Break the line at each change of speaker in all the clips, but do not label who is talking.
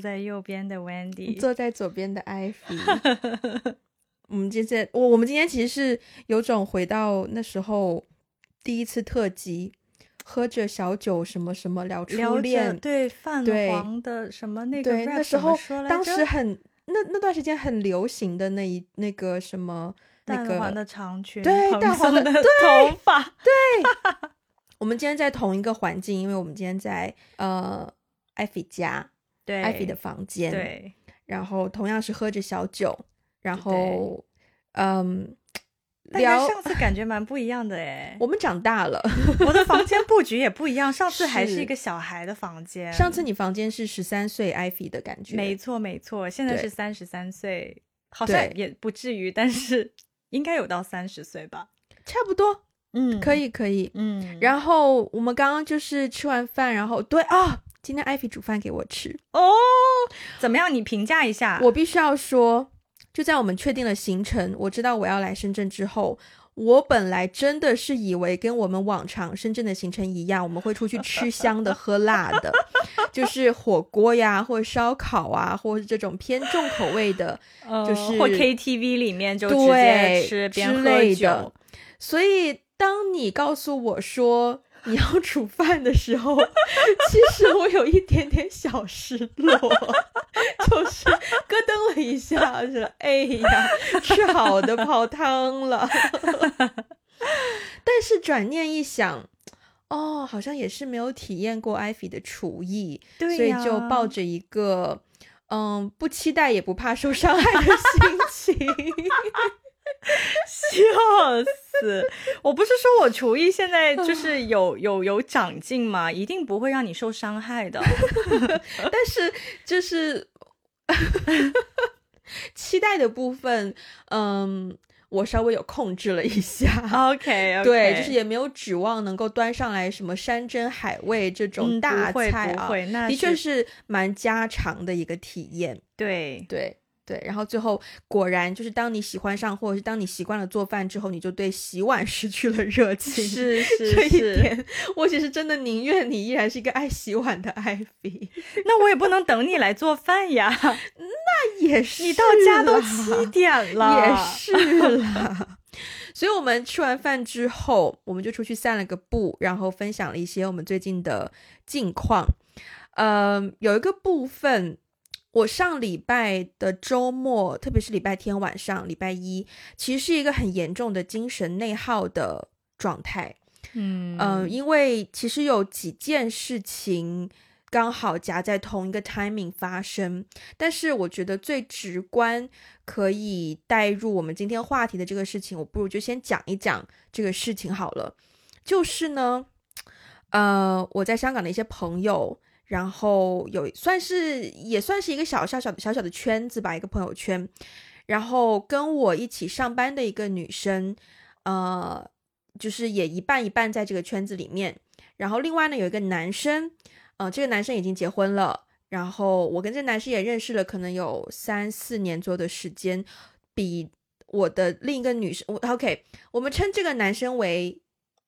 在右边的 Wendy，
坐在左边的 Ivy。我们今天我我们今天其实是有种回到那时候第一次特辑，喝着小酒什么什么聊初恋，
对泛
对
黄的什么那个
对，那时候当时很那那段时间很流行的那一那个什么那个，
淡黄的长裙，
对
蓬
淡黄的
的头发，对。
我们今天在同一个环境，因为我们今天在呃艾菲家，
对，
艾菲的房间，，
对，
然后同样是喝着小酒，然后嗯
但跟
聊，
上次感觉蛮不一样的 哎。
我们长大了，
我的房间布局也不一样，上次还是
是
一个小孩的房间，
上次你房间是十三岁艾菲的感觉，
没错没错，现在是三十三岁，好像也不至于，但是 应该有到三十岁吧。
差不多，
嗯
可，以可以。
嗯，
然后我们刚刚就是吃完饭，然后对啊，今天艾菲煮饭给我吃，
哦，怎么样？你评价一下。
我必须要说，就在我们确定了行程，我知道我要来深圳之后，我本来真的是以为跟我们往常深圳的行程一样，我们会出去吃香的、喝辣的，就是火锅呀，或者烧烤啊，或者是这种偏重口味的。
呃
就是
或 KTV 里面就直接
对
吃边喝
之类
酒
的，所以当你告诉我说你要煮饭的时候，其实我有一点点小失落，就是咯噔了一下，是哎呀，吃好的泡汤了。但是转念一想。哦，好像也是没有体验过艾菲的厨艺，
对
所以就抱着一个嗯不期待也不怕受伤害的心情。
笑死！我不是说我厨艺现在就是有 有有长进吗？一定不会让你受伤害的。
但是就是期待的部分，嗯，我稍微有控制了一下。
OK，,
对，就是也没有指望能够端上来什么山珍海味这种
嗯
大
不会
菜啊，
不会，那
的确是蛮家常的一个体验。
对
对对，然后最后果然就是当你喜欢上，或者是当你习惯了做饭之后，你就对洗碗失去了热情。
是
这一
是是。
点，我其实真的宁愿你依然是一个爱洗碗的艾菲，
那我也不能等你来做饭呀，那
也是
你到家都
啦
七点了，
也是啦。所以，我们吃完饭之后，我们就出去散了个步，然后分享了一些我们最近的近况。呃，有一个部分，我上礼拜的周末，特别是礼拜天晚上，礼拜一，其实是一个很严重的精神内耗的状态。
嗯
嗯、因为其实有几件事情刚好夹在同一个 timing 发生，但是我觉得最直观可以带入我们今天话题的这个事情，我不如就先讲一讲这个事情好了。就是呢，呃，我在香港的一些朋友。然后有算是也算是一个小小小小小的圈子吧，一个朋友圈。然后跟我一起上班的一个女生，呃，就是也一半一半在这个圈子里面。然后另外呢，有一个男生，呃，这个男生已经结婚了。然后我跟这男生也认识了，可能有三四年左右的时间，比我的另一个女生，我 OK，我们称这个男生为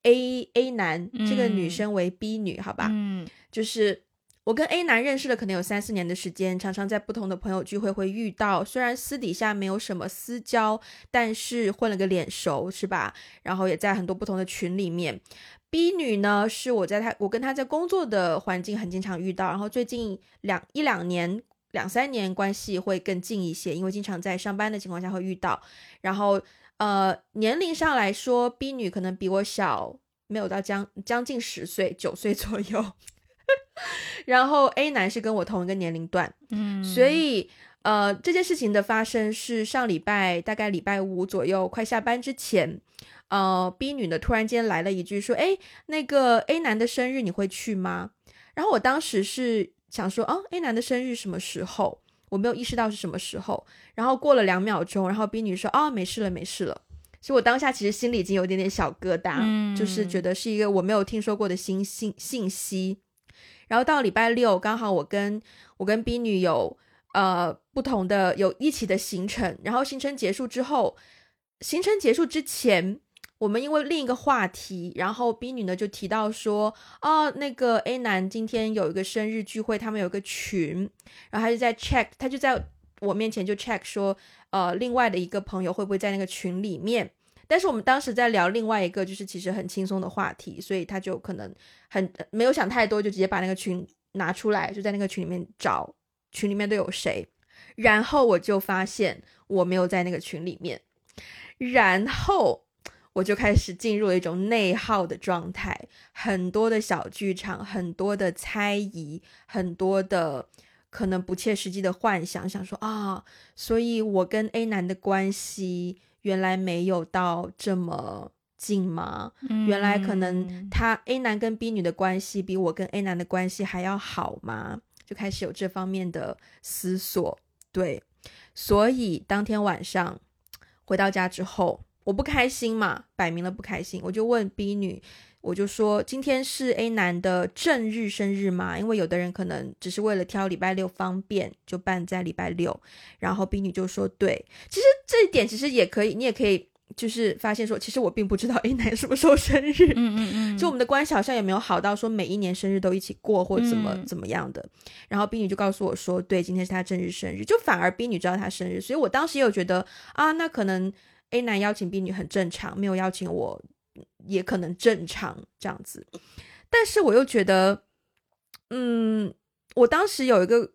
A A 男，这个女
嗯
生为 B 女，好吧？
嗯
就是我跟 A 男认识了可能有三四年的时间，常常在不同的朋友聚会会遇到，虽然私底下没有什么私交，但是混了个脸熟，是吧？然后也在很多不同的群里面。B 女呢，是我在她我跟她在工作的环境很经常遇到，然后最近两一两年。两三年关系会更近一些，因为经常在上班的情况下会遇到。然后，呃，年龄上来说，B 女可能比我小，没有到将将近十岁，九岁左右。然后 A 男是跟我同一个年龄段，
嗯，
所以呃，这件事情的发生是上礼拜大概礼拜五左右，快下班之前，呃，B 女呢突然间来了一句说：“哎，那个 A 男的生日你会去吗？”然后我当时是想说：“啊，A 男的生日什么时候？”我没有意识到是什么时候。然后过了两秒钟，然后 B 女说：“哦，没事了，没事了。”所以我当下其实心里已经有点点小疙瘩，
嗯
就是觉得是一个我没有听说过的新信信息。然后到礼拜六，刚好我跟我跟 B 女有呃不同的有一起的行程，然后行程结束之后，行程结束之前，我们因为另一个话题，然后 B 女呢就提到说，哦，那个 A 男今天有一个生日聚会，他们有个群，然后他就在 check，他就在我面前就 check 说，呃，另外的一个朋友会不会在那个群里面？但是我们当时在聊另外一个就是其实很轻松的话题，所以他就可能很没有想太多，就直接把那个群拿出来，就在那个群里面找群里面都有谁，然后我就发现我没有在那个群里面，然后。我就开始进入了一种内耗的状态，很多的小剧场，很多的猜疑，很多的可能不切实际的幻想，想说啊，所以我跟 A 男的关系原来没有到这么近吗？原来可能他 A 男跟 B 女的关系比我跟 A 男的关系还要好吗？就开始有这方面的思索。对，所以当天晚上回到家之后。我不开心嘛，摆明了不开心，我就问 B 女，我就说今天是 A 男的正日生日嘛，因为有的人可能只是为了挑礼拜六方便，就办在礼拜六。然后 B 女就说对，其实这一点其实也可以，你也可以就是发现说，其实我并不知道 A 男什么时候生日，
嗯嗯嗯，
就我们的关系好像也没有好到说每一年生日都一起过或怎么怎么样的。然后 B 女就告诉我说，对，今天是他正日生日，就反而 B 女知道他生日，所以我当时也有觉得啊，那可能。A 男邀请 B 女很正常，没有邀请我也可能正常这样子，但是我又觉得，嗯，我当时有一个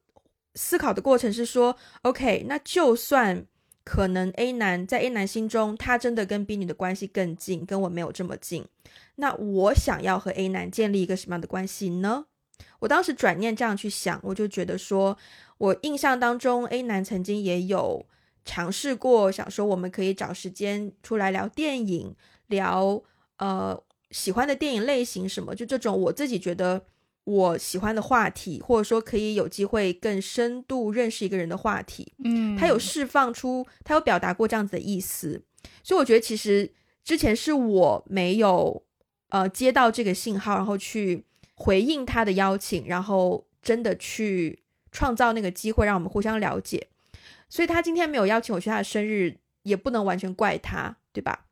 思考的过程是说，OK，那就算可能 A 男在 A 男心中，他真的跟 B 女的关系更近，跟我没有这么近，那我想要和 A 男建立一个什么样的关系呢？我当时转念这样去想，我就觉得说，我印象当中 A 男曾经也有。尝试过想说，我们可以找时间出来聊电影，聊呃喜欢的电影类型什么，就这种我自己觉得我喜欢的话题，或者说可以有机会更深度认识一个人的话题。
嗯，
他有释放出，他有表达过这样子的意思，所以我觉得其实之前是我没有呃接到这个信号，然后去回应他的邀请，然后真的去创造那个机会，让我们互相了解。所以他今天没有邀请我去他的生日，也不能完全怪他，对吧？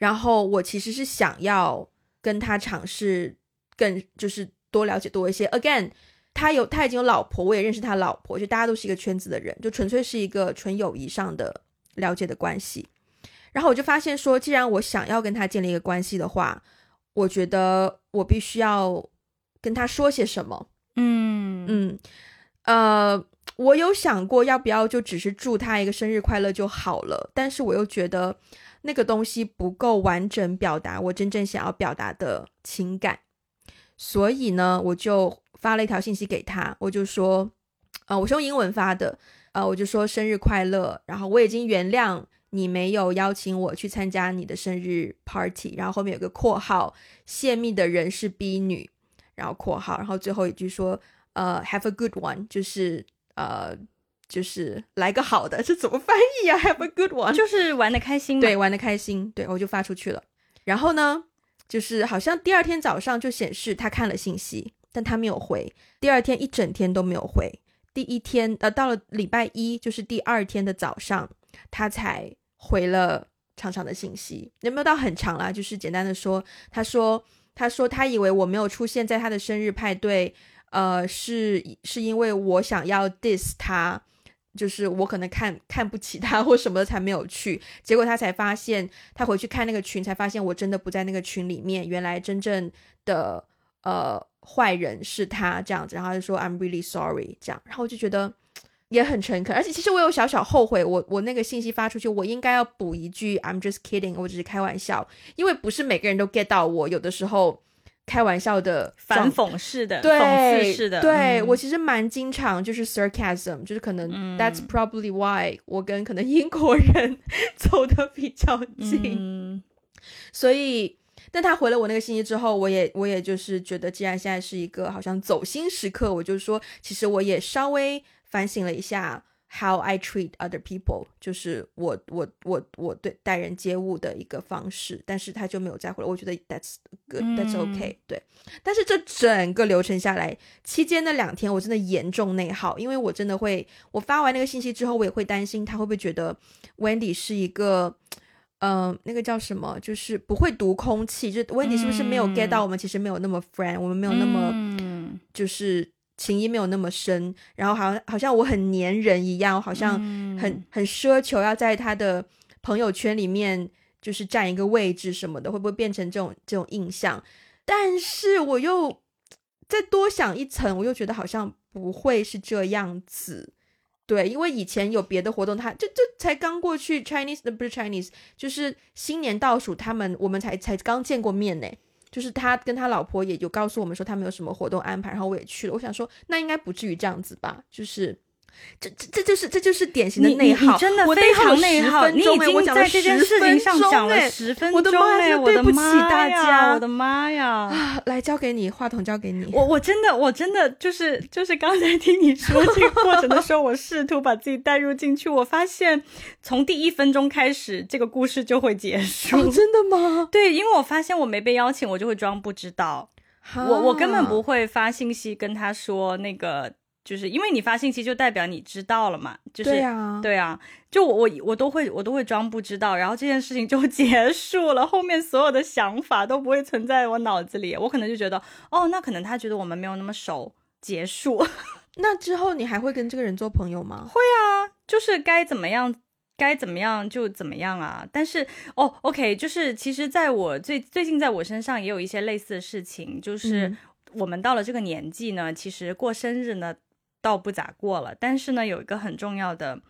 然后我其实是想要跟他尝试更就是多了解多一些。Again，他有他已经有老婆，我也认识他老婆，就大家都是一个圈子的人，就纯粹是一个纯友谊上的了解的关系。然后我就发现说，既然我想要跟他建立一个关系的话，我觉得我必须要跟他说些什么。
嗯
嗯，呃。我有想过要不要就只是祝他一个生日快乐就好了，但是我又觉得那个东西不够完整表达我真正想要表达的情感，所以呢，我就发了一条信息给他，我就说，呃，我是用英文发的，呃，我就说生日快乐，然后我已经原谅你没有邀请我去参加你的生日 party，然后后面有个括号，泄密的人是 B 女，然后括号，然后最后一句说，呃，have a good one，就是。呃，就是来个好的，这怎么翻译啊？Have a good one，
就是玩的开心，
对，玩的开心，对我就发出去了。然后呢，就是好像第二天早上就显示他看了信息，但他没有回。第二天一整天都没有回。第一天，呃，到了礼拜一，就是第二天的早上，他才回了长长的信息。有没有到很长啦？就是简单的说，他说，他说他以为我没有出现在他的生日派对。呃，是是因为我想要 diss 他，就是我可能看看不起他或什么的才没有去，结果他才发现，他回去看那个群才发现我真的不在那个群里面，原来真正的呃坏人是他这样子，然后他就说 I'm really sorry 这样，然后我就觉得也很诚恳，而且其实我有小小后悔，我我那个信息发出去，我应该要补一句 I'm just kidding，我只是开玩笑，因为不是每个人都 get 到我，有的时候。开玩笑的
反讽式的，
对，
讽刺式的，
对我其实蛮经常就是 sarcasm，就是可能 that's probably why 我跟可能英国人走的比较近，所以，但他回了我那个信息之后，我也我也就是觉得，既然现在是一个好像走心时刻，我就说，其实我也稍微反省了一下。How I treat other people，就是我我我我对待人接物的一个方式，但是他就没有再回来。我觉得 That's good，That's okay。对，但是这整个流程下来，期间那两天我真的严重内耗，因为我真的会，我发完那个信息之后，我也会担心他会不会觉得 Wendy 是一个嗯、那个叫什么，就是不会读空气，就 Wendy 是不是没有 get 到我们其实没有那么 friend，我们没有那么
嗯
就是情谊没有那么深，然后好像好像我很粘人一样，我好像
嗯
很很奢求要在他的朋友圈里面就是占一个位置什么的，会不会变成这种这种印象？但是我又再多想一层，我又觉得好像不会是这样子。对，因为以前有别的活动，他就就才刚过去 Chinese 的不是 Chinese，就是新年倒数，他们我们才才刚见过面呢。就是他跟他老婆也有告诉我们说他们有什么活动安排，然后我也去了。我想说，那应该不至于这样子吧？就是这这这就是这就是典型的内耗，
你真的非常
内
内耗，你已经在这件事情上讲了
欸
十分钟哎，
妈呀
我的妈
大
呀
家
我的妈呀！
啊，来交给你，话筒交给你。
我我真的我真的就是就是刚才听你说这个过程的时候，我试图把自己带入进去，我发现从第一分钟开始，这个故事就会结束。
哦，真的吗？
对，因为我发现我没被邀请，我就会装不知道。我我根本不会发信息跟他说那个，就是因为你发信息就代表你知道了嘛，就是
对啊，
对啊，就我我我都会我都会装不知道，然后这件事情就 结束了，后面所有的想法都不会存在我脑子里，我可能就觉得哦，那可能他觉得我们没有那么熟，结束。
那之后你还会跟这个人做朋友吗？
会啊，就是该怎么样。该怎么样就怎么样啊！但是哦，OK，就是其实在我最最近在我身上也有一些类似的事情，就是
嗯
我们到了这个年纪呢，其实过生日呢倒不咋过了，但是呢有一个很重要的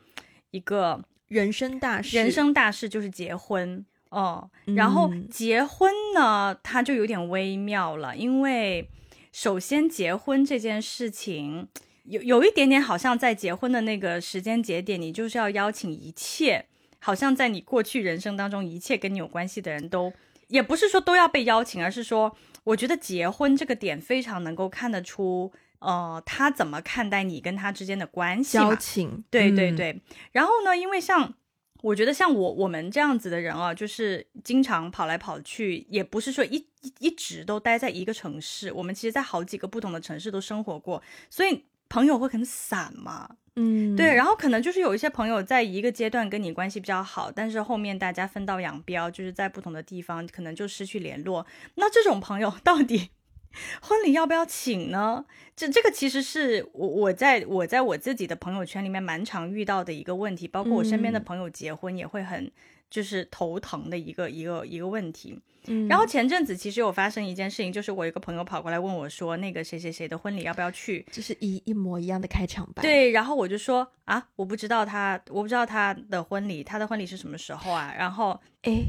一个
人生大事，
人生大事就是结婚哦。然后
嗯
结婚呢，它就有点微妙了，因为首先结婚这件事情。有有一点点好像在结婚的那个时间节点，你就是要邀请一切，好像在你过去人生当中一切跟你有关系的人都，也不是说都要被邀请，而是说，我觉得结婚这个点非常能够看得出，呃，他怎么看待你跟他之间的关系
交情，嗯，
对对对，然后呢，因为像我觉得像我我们这样子的人啊，就是经常跑来跑去，也不是说一一一直都待在一个城市，我们其实在好几个不同的城市都生活过，所以朋友会很散嘛。
嗯，
对，然后可能就是有一些朋友在一个阶段跟你关系比较好，但是后面大家分道扬镳，就是在不同的地方，可能就失去联络。那这种朋友 到底 婚礼要不要请呢？这这个其实是我我在我在我自己的朋友圈里面蛮常遇到的一个问题，包括我身边的
嗯
朋友结婚也会很就是头疼的一个一个一个问题。
嗯，
然后前阵子其实有发生一件事情，就是我有一个朋友跑过来问我说，那个谁谁谁的婚礼要不要去？
就是一一模一样的开场白，，
对，然后我就说啊，我不知道他，我不知道他的婚礼，他的婚礼是什么时候啊？然后
哎，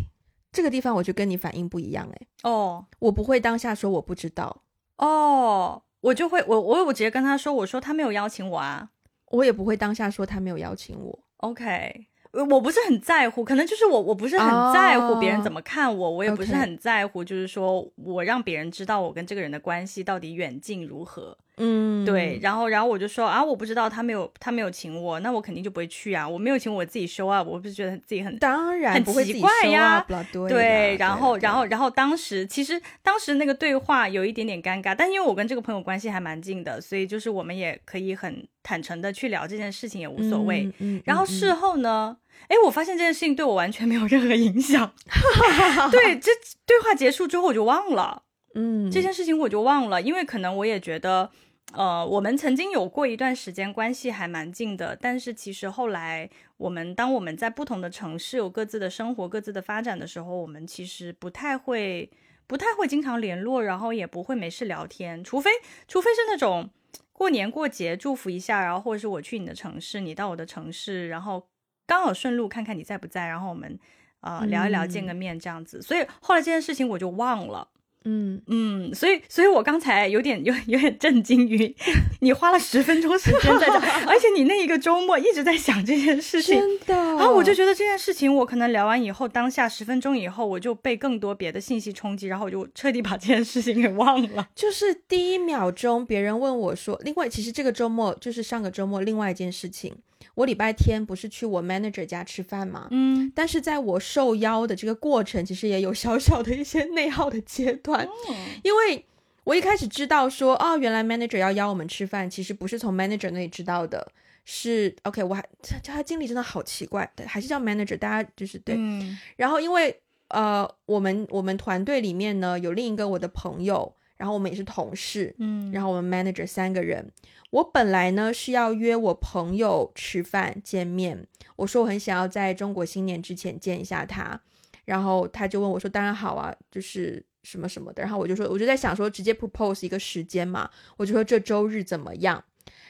这个地方我就跟你反应不一样，哎，
哦
我不会当下说我不知道，
哦，我就会我我我直接跟他说，我说他没有邀请我啊
我也不会当下说他没有邀请我
，，OK。呃我不是很在乎，可能就是我，我不是很在乎别人
哦
怎么看我，我也不是很在乎，就是说我让别人知道我跟这个人的关系到底远近如何。
嗯，
对，，然后然后我就说啊，我不知道他没有他没有请我，那我肯定就不会去啊，我没有请我自己 show up，我不是觉得自己很
当然
很奇怪呀
对
对，然后，然后，然后，当时其实当时那个对话有一点点尴尬，但因为我跟这个朋友关系还蛮近的，所以就是我们也可以很坦诚的去聊这件事情，也无所谓。
嗯嗯嗯
然后事后呢，哎，我发现这件事情对我完全没有 任何影响。对，这对话结束之后我就忘了
嗯
这件事情，我就忘了，因为可能我也觉得。呃，我们曾经有过一段时间关系还蛮近的，但是其实后来我们当我们在不同的城市有各自的生活、各自的发展的时候，我们其实不太会、不太会经常联络，然后也不会没事聊天，除非除非是那种过年过节祝福一下，然后或者是我去你的城市，你到我的城市，然后刚好顺路看看你在不在，然后我们呃聊一聊、见个面这样子。所以后来这件事情我就忘了。
嗯，
嗯，所以，所以我刚才有点有有点震惊于 你花了十分钟时间在这，而且你那一个周末一直在想这件事情，
真的，
然后我就觉得这件事情，我可能聊完以后，当下十分钟以后，我就被更多别的信息冲击，然后我就彻底把这件事情给忘了。
就是第一秒钟，别人问我说，另外其实这个周末就是上个周末另外一件事情，我礼拜天不是去我 manager 家吃饭吗？
嗯，
但是在我受邀的这个过程，其实也有小小的一些内耗的阶段，因为我一开始知道说，哦，原来 manager 要邀我们吃饭，其实不是从 manager 那里知道的，是 OK，我还叫他经理真的好奇怪，对，还是叫 manager，大家就是对。
嗯
然后因为呃，我们我们团队里面呢有另一个我的朋友，然后我们也是同事，
嗯，
然后我们 manager 三个人。我本来呢是要约我朋友吃饭见面，我说我很想要在中国新年之前见一下他，然后他就问我说：“当然好啊，就是什么什么的。”然后我就说，我就在想说，直接 propose 一个时间嘛，我就说这周日怎么样？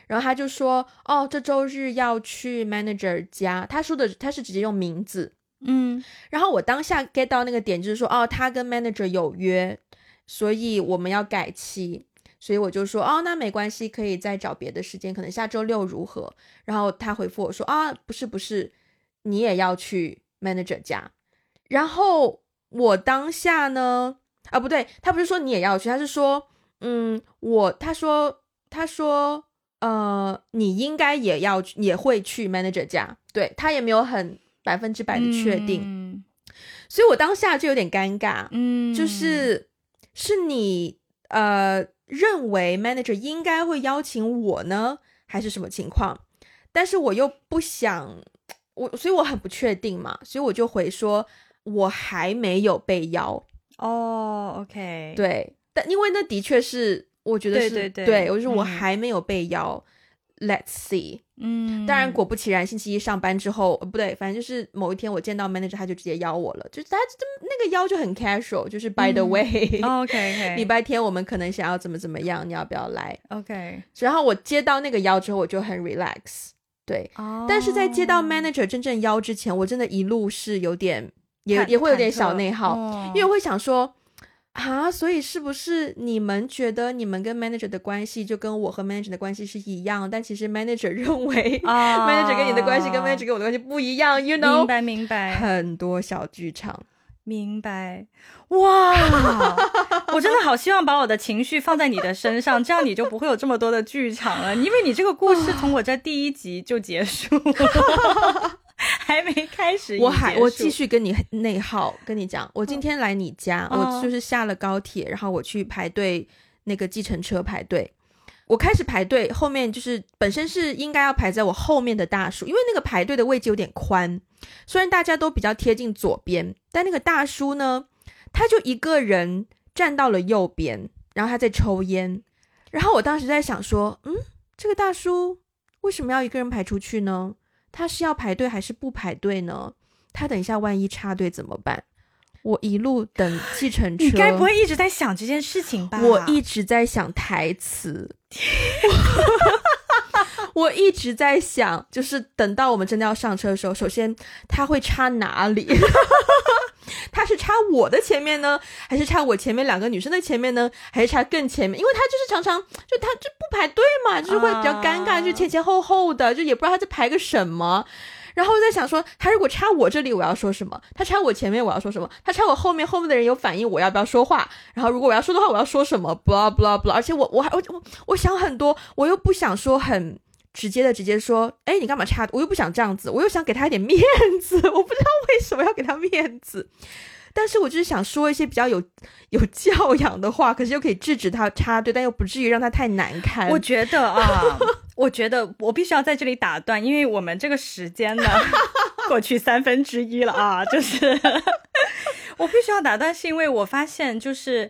然后他就说：“哦，这周日要去 manager 家。”他说的他是直接用名字，
嗯
然后我当下 get 到那个点，就是说，哦，他跟 manager 有约，所以我们要改期，所以我就说，哦，那没关系，可以再找别的时间，可能下周六如何？然后他回复我说，啊，不是不是，你也要去 manager 家。然后我当下呢，啊，不对，他不是说你也要去，他是说，嗯，我他说他说，呃，你应该也要去也会去 manager 家，对他也没有很百分之百的确定。
嗯
所以我当下就有点尴尬，
嗯，
就是是你呃认为 manager 应该会邀请我呢，还是什么情况？但是我又不想，我所以我很不确定嘛，所以我就回说我还没有被邀，
哦，OK，
对，但因为那的确是我觉得是
对对对
我就是我
嗯
还没有被邀、l e t s see。
嗯，
当然，果不其然，星期一上班之后，呃不对，反正就是某一天我见到 manager，他就直接邀我了，就是他这那个邀就很 casual，就是 by the
嗯
way，、
OK OK，
礼拜天我们可能想要怎么怎么样，你要不要来
？OK，
然后我接到那个邀之后，我就很 relax，对。
哦，
但是在接到 manager 真正邀之前，我真的一路是有点也也会有点小内耗，
哦
因为我会想说。啊，所以是不是你们觉得你们跟 manager 的关系就跟我和 manager 的关系是一样？但其实 manager 认为
啊
manager 跟你的关系跟 manager 跟我的关系不一样，you know？
明白明白
很多小剧场，
明白，哇！我真的好希望把我的情绪放在你的身上，这样你就不会有这么多的剧场了，因为你这个故事从我这第一集就结束了，还没开始，
我还我继
续，
跟你内耗，跟你讲，我今天来你家，
嗯
我就是下了高铁，然后我去排队那个计程车排队。我开始排队，后面就是本身是应该要排在我后面的大叔，因为那个排队的位置有点宽，虽然大家都比较贴近左边，但那个大叔呢，他就一个人站到了右边，然后他在抽烟，然后我当时在想说，嗯，这个大叔为什么要一个人排出去呢？他是要排队还是不排队呢？他等一下万一插队怎么办？我一路等计程车，
你该不会一直在想这件事情吧？
我一直在想台词，我一直在想，就是等到我们真的要上车的时候，首先他会插哪里？他是插我的前面呢，还是插我前面两个女生的前面呢，还是插更前面？因为他就是常常就他就不排队嘛，就是会比较尴尬，
啊
就前前后后的，就也不知道他在排个什么。然后我在想说，他如果插我这里，我要说什么？他插我前面，我要说什么？他插我后面，后面的人有反应，我要不要说话？然后如果我要说的话，我要说什么？blah blah blah。而且我我还我我我想很多，我又不想说很直接的直接说，哎，你干嘛插？我又不想这样子，我又想给他一点面子，我不知道为什么要给他面子。但是我就是想说一些比较有有教养的话，可是又可以制止他插队，但又不至于让他太难堪。
我觉得啊，我觉得我必须要在这里打断，因为我们这个时间呢过去三分之一了啊，就是 我必须要打断，是因为我发现就是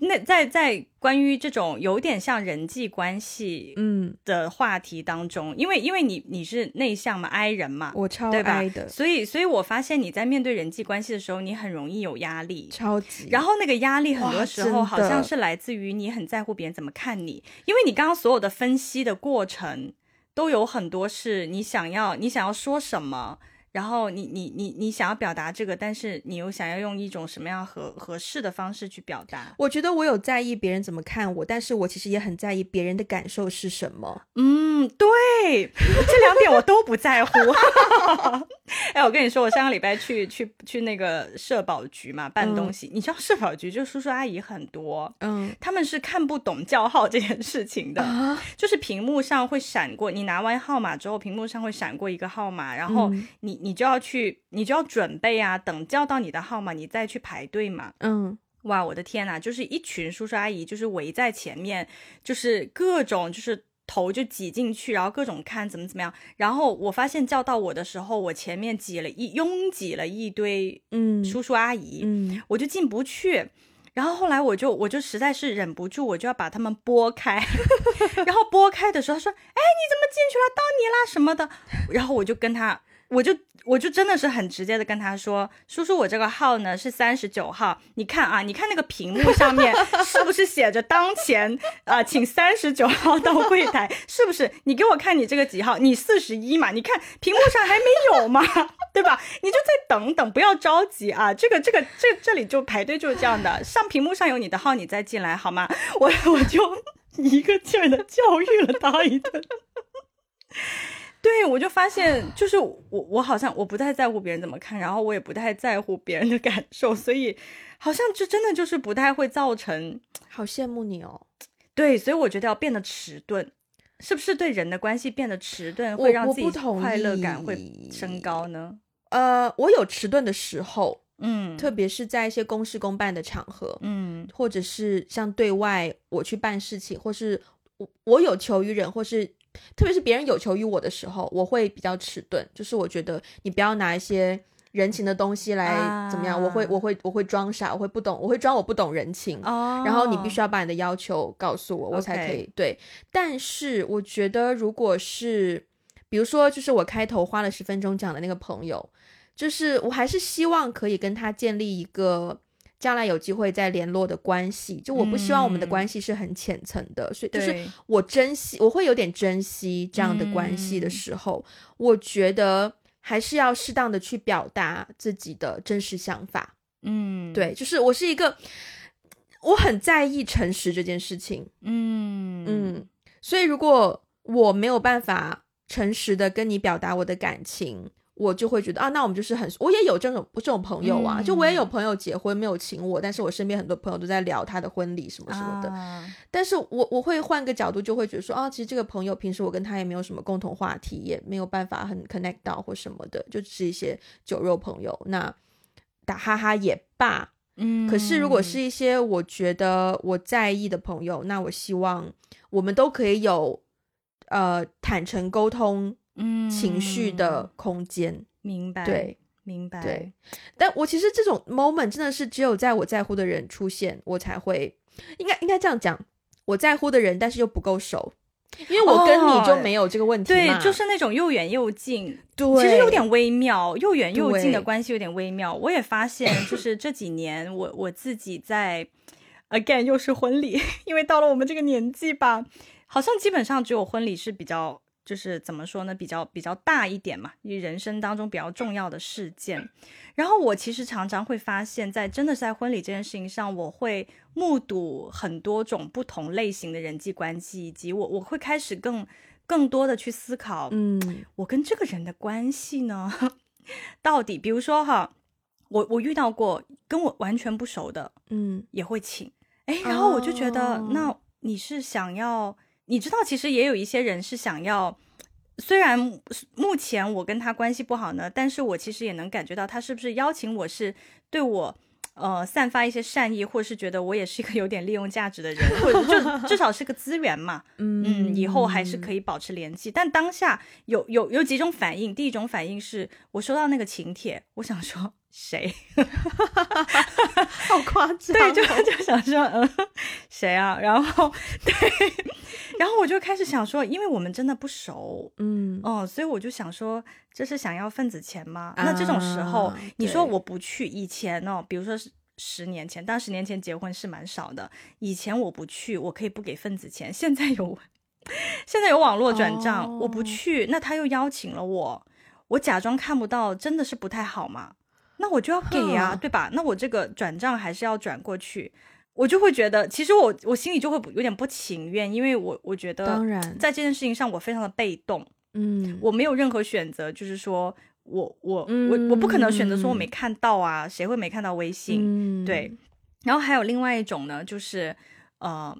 那在在关于这种有点像人际关系
嗯，
的话题当中，因为因为你你是内向嘛，I 人嘛，
我超
对吧
爱的，
所以所以我发现你在面对人际关系的时候，你很容易有压力。
超级。
然后那个压力很多时候好像是来自于你很在乎别人怎么看你，因为你刚刚所有的分析的过程都有很多是你想要你想要说什么，然后你你你你想要表达这个，但是你又想要用一种什么样合合适的方式去表达。
我觉得我有在意别人怎么看我，但是我其实也很在意别人的感受是什么。
嗯，对，这两点我都不在乎。哎，我跟你说，我上个礼拜去去去那个社保局嘛办东西，你知道社保局就叔叔阿姨很多，
嗯
他们是看不懂叫号这件事情的，
啊，
就是屏幕上会闪过，你拿完号码之后，屏幕上会闪过一个号码，然后
嗯
你你就要去，你就要准备啊，等叫到你的号码，你再去排队嘛。
嗯，
哇，我的天呐，就是一群叔叔阿姨，就是围在前面，就是各种就是头就挤进去，然后各种看怎么怎么样。然后我发现叫到我的时候，我前面挤了一拥挤了一堆
嗯
叔叔阿姨，
嗯
我就进不去。然后后来我就我就实在是忍不住，我就要把他们拨开。然后拨开的时候他说：“哎，你怎么进去了？到你啦什么的。”然后我就跟他，我就我就真的是很直接的跟他说：“叔叔，我这个号呢是三十九号，你看啊，你看那个屏幕上面 是不是写着当前啊、请三十九号到柜台？是不是？你给我看你这个几号？你四十一嘛？你看屏幕上还没有嘛，对吧？你就再等等，不要着急啊。这个这个这这里就排队就是这样的，上屏幕上有你的号，你再进来好吗？我我就一个劲儿的教育了他一顿。对，我就发现，就是我，我好像我不太在乎别人怎么看，然后我也不太在乎别人的感受，所以好像就真的就是不太会造成
好羡慕你哦。
对，所以我觉得要变得迟钝，是不是对人的关系变得迟钝，会让自己快乐感会升高呢？
呃，我有迟钝的时候，
嗯，
特别是在一些公事公办的场合，
嗯
或者是像对外我去办事情，或是我我有求于人，或是特别是别人有求于我的时候，我会比较迟钝。就是我觉得你不要拿一些人情的东西来怎么样，我会
啊
我会我会装傻，我会不懂，我会装我不懂人情。
哦，
然后你必须要把你的要求告诉我，我才可以对。但是我觉得，如果是比如说，就是我开头花了十分钟讲的那个朋友，就是我还是希望可以跟他建立一个将来有机会再联络的关系。就我不希望我们的
嗯
关系是很浅层的，所以就是我珍惜，我会有点珍惜这样的关系的
嗯
时候，我觉得还是要适当的去表达自己的真实想法。
嗯，
对，就是我是一个，我很在意诚实这件事情。
嗯
嗯，所以如果我没有办法诚实的跟你表达我的感情，我就会觉得啊，那我们就是很，我也有这种这种朋友啊，就我也有
嗯
朋友结婚没有请我，但是我身边很多朋友都在聊他的婚礼什么什么的。
啊
但是我我会换个角度，就会觉得说啊，其实这个朋友平时我跟他也没有什么共同话题，也没有办法很 connect 到或什么的，就只是一些酒肉朋友，那打哈哈也罢。
嗯，
可是如果是一些我觉得我在意的朋友，那我希望我们都可以有呃坦诚沟通
嗯
情绪的空间。
明白，
对，
明白，
对，但我其实这种 moment 真的是只有在我在乎的人出现，我才会应该应该这样讲，我在乎的人，但是又不够熟，因为我跟你就
哦
没有这个问题
对，，就是那种又远又近，
对，
其实有点微妙，又远又近的关系有点微妙。我也发现，就是这几年我我自己在，again 又是婚礼，因为到了我们这个年纪吧，好像基本上只有婚礼是比较。就是怎么说呢，比较比较大一点嘛，你人生当中比较重要的事件。然后我其实常常会发现，在真的是在婚礼这件事情上，我会目睹很多种不同类型的人际关系，以及我我会开始更更多的去思考，
嗯。
我跟这个人的关系呢，到底，比如说哈，我我遇到过跟我完全不熟的，
嗯。
也会请，哎，然后我就觉得，
哦。
那你是想要，你知道，其实也有一些人是想要。虽然目前我跟他关系不好呢，但是我其实也能感觉到他是不是邀请我是对我，呃，散发一些善意，或者是觉得我也是一个有点利用价值的人，或者就至少是个资源嘛。嗯，以后还是可
以，
以保持联系。但当下有有有几种反应，第一种反应是我收到那个请帖，我想说谁？
好夸张、
对，就 就想说嗯谁啊？然后对，然后我就开始想说，因为我们真的不熟。
嗯
哦，所以我就想说，这是想要份子钱吗？那这种时候，
啊
你说我不去，以前哦，比如说是十年前，当十年前结婚是蛮少的，以前我不去，我可以不给份子钱，现在有，现在有网络转账，我不
哦
去，那他又邀请了我，我假装看不到，真的是不太好嘛？那我就要给呀、
哼
对吧？那我这个转账还是要转过去，我就会觉得，其实我我心里就会有点不情愿，因为我我觉得
当然，
在这件事情上我非常的被动。
嗯
我没有任何选择，就是说我我我我不可能选择说我没
嗯
看到啊，谁会没看到微信？
嗯
对，然后还有另外一种呢，就是呃，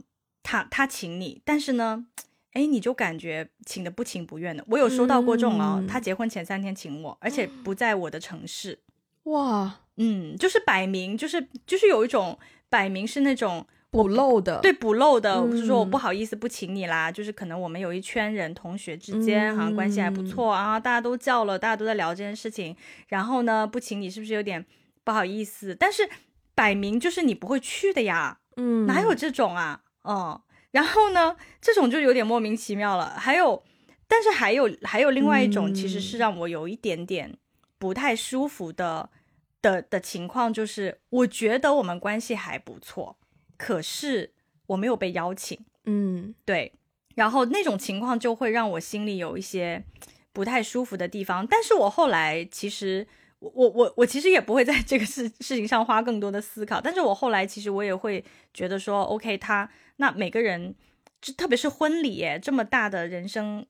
他他请你，但是呢，哎，你就感觉请的不情不愿的。我有收到过这种哦，
嗯
他结婚前三天请我，而且不在我的城市，
哇，
嗯，就是摆明就是就是有一种摆明是那种
补漏的，
对补漏的，我是说我
嗯
不好意思不请你啦，就是可能我们有一圈人同学之间好像关系还不
嗯
错啊，大家都叫了，大家都在聊这件事情，然后呢不请你是不是有点不好意思？但是摆明就是你不会去的呀，
嗯，
哪有这种啊？嗯，然后呢，这种就有点莫名其妙了。还有，但是还有还有另外一种，其实是
嗯
让我有一点点不太舒服的的的情况，就是我觉得我们关系还不错，可是我没有被邀请，
嗯
对，然后那种情况就会让我心里有一些不太舒服的地方。但是我后来其实。我我我我其实也不会在这个事事情上花更多的思考，但是我后来其实我也会觉得说，OK，他那每个人，就特别是婚礼，这么大的人生，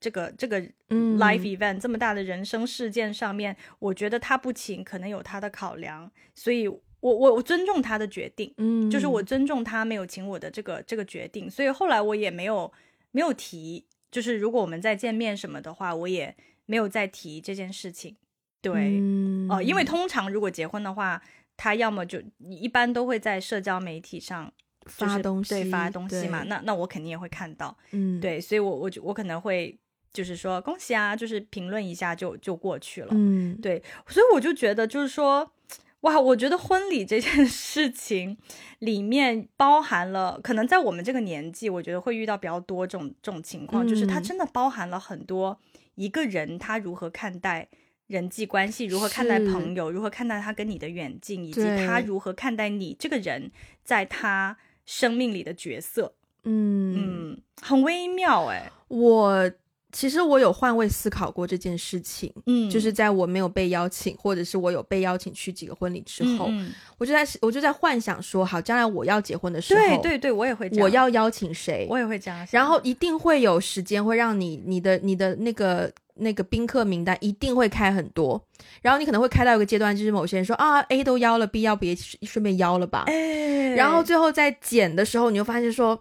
这个这个
嗯。
life event，、这么大的人生事件上面，我觉得他不请可能有他的考量，所以我我我尊重他的决定，
嗯，
就是我尊重他没有请我的这个这个决定，所以后来我也没有没有提，就是如果我们再见面什么的话，我也没有再提这件事情。对，
嗯
哦、因为通常如果结婚的话，他要么就一般都会在社交媒体上就是
发东西
对发东西嘛，那那我肯定也会看到，
嗯。
对，所以我我就我可能会就是说恭喜啊，就是评论一下就就过去了，
嗯。
对，所以我就觉得就是说，哇，我觉得婚礼这件事情里面包含了，可能在我们这个年纪，我觉得会遇到比较多这种这种情况，就是它
嗯。
真的包含了很多一个人他如何看待。人际关系如何看待朋友，如何看待他跟你的远近，以及他如何看待你这个人在他生命里的角色，
嗯，
嗯，很微妙哎、
我其实我有换位思考过这件事情，
嗯，
就是在我没有被邀请，或者是我有被邀请去几个婚礼之后，
嗯嗯。
我就在我就在幻想说，好，将来我要结婚的时候，
对对对，我也会这样，
我要邀请谁，
我也会这样，
然后一定会有时间会让你你的你的那个那个宾客名单一定会开很多，然后你可能会开到一个阶段，就是某些人说啊 A 都邀了，B 要不也顺便邀了吧，
哎，
然后最后在减的时候，你就发现说。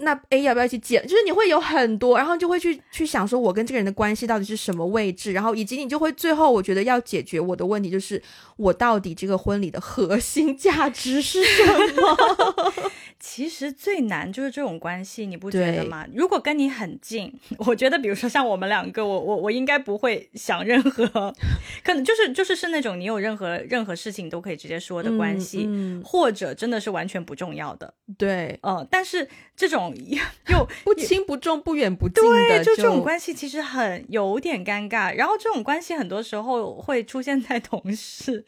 那 A 要不要一起剪？就是你会有很多，然后就会去去想说，我跟这个人的关系到底是什么位置，然后以及你就会最后，我觉得要解决我的问题就是，我到底这个婚礼的核心价值是什么？
其实最难就是这种关系，你不觉得吗？如果跟你很近，我觉得，比如说像我们两个，我我我应该不会想任何，可能就是就是是那种你有任何任何事情都可以直接说的关系，
嗯，嗯
或者真的是完全不重要的，
对，
嗯、但是这种 又
不轻不重，不远不近
对，
的，
就这种关系其实很有点尴尬，然后这种关系很多时候会出现在同事，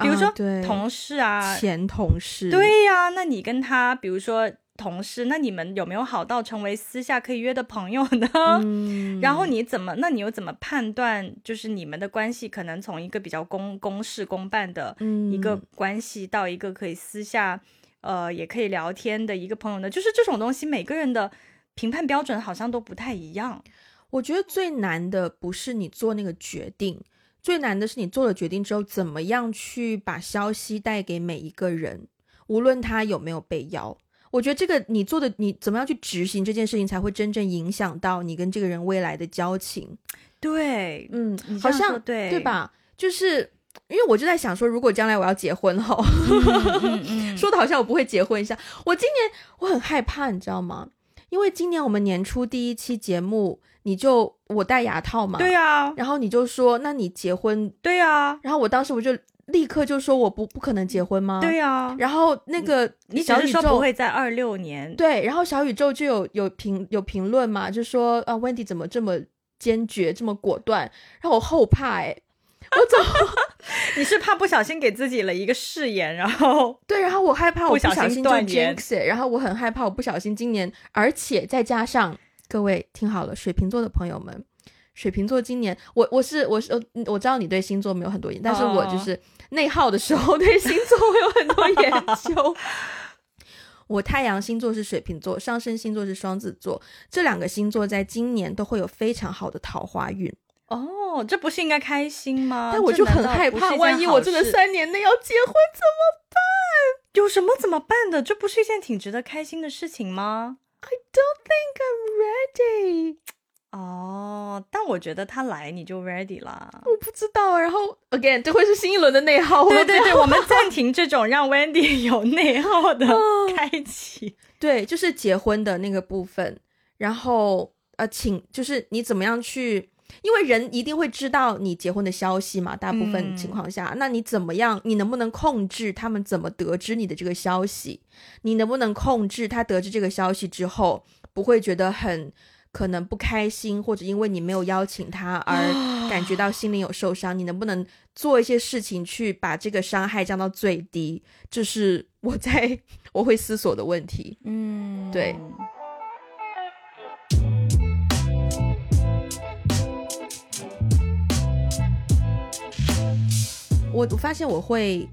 比如说同事啊，
前同事，
对呀、那你跟他，比如说同事，那你们有没有好到成为私下可以约的朋友呢？
嗯，
然后你怎么，那你又怎么判断，就是你们的关系可能从一个比较公公事公办的一个
嗯。
关系，到一个可以私下，呃，也可以聊天的一个朋友呢？就是这种东西，每个人的评判标准好像都不太一样。
我觉得最难的不是你做那个决定，最难的是你做了决定之后，怎么样去把消息带给每一个人，无论他有没有被邀。我觉得这个你做的，你怎么样去执行这件事情，才会真正影响到你跟这个人未来的交情。
对，
嗯好像
对
对？吧？就是因为我就在想说，如果将来我要结婚哈，
嗯 嗯嗯
说的好像我不会结婚一下。我今年我很害怕，你知道吗？因为今年我们年初第一期节目，你就我戴牙套嘛，
对呀、
然后你就说，那你结婚？
对呀、
然后我当时我就立刻就说，我不不可能结婚吗？
对、呀、
然后那个
你只
小宇
说不会在二六年，
对，然后小宇宙就有有评有评论嘛，就说啊，Wendy 怎么这么坚决，这么果断？然后我后怕哎、我怎么
你是怕不小心给自己了一个誓言，然后
对？然后我害怕我
不小心断言
jinx 然后我很害怕我不小心今年，而且再加上各位听好了，水瓶座的朋友们。水瓶座今年，我我是我是呃我知道你对星座没有很多研究，但是我就是内耗的时候对星座会有很多研究。我太阳星座是水瓶座，上升星座是双子座，这两个星座在今年都会有非常好的桃花运。
哦，这不是应该开心吗？
但我就很害怕，万一我真的三年内要结婚怎么办
有什么怎么办的？这不是一件挺值得开心的事情吗
？？I don't think I'm ready。
哦，但我觉得他来你就 ready 了。
我不知道。然后 again，这会是新一轮的内耗。
对对对，我们暂停这种让 Wendy 有内耗的 开启。
对，就是结婚的那个部分。然后呃，请就是你怎么样去？因为人一定会知道你结婚的消息嘛，大部分情况下，那你怎么样？你能不能控制他们怎么得知你的这个消息？你能不能控制他得知这个消息之后不会觉得很可能不开心，或者因为你没有邀请他而 感觉到心灵有受伤？你能不能做一些事情去把这个伤害降到最低？这是我在 我会思索的问题。
嗯，
对。我我发现我会，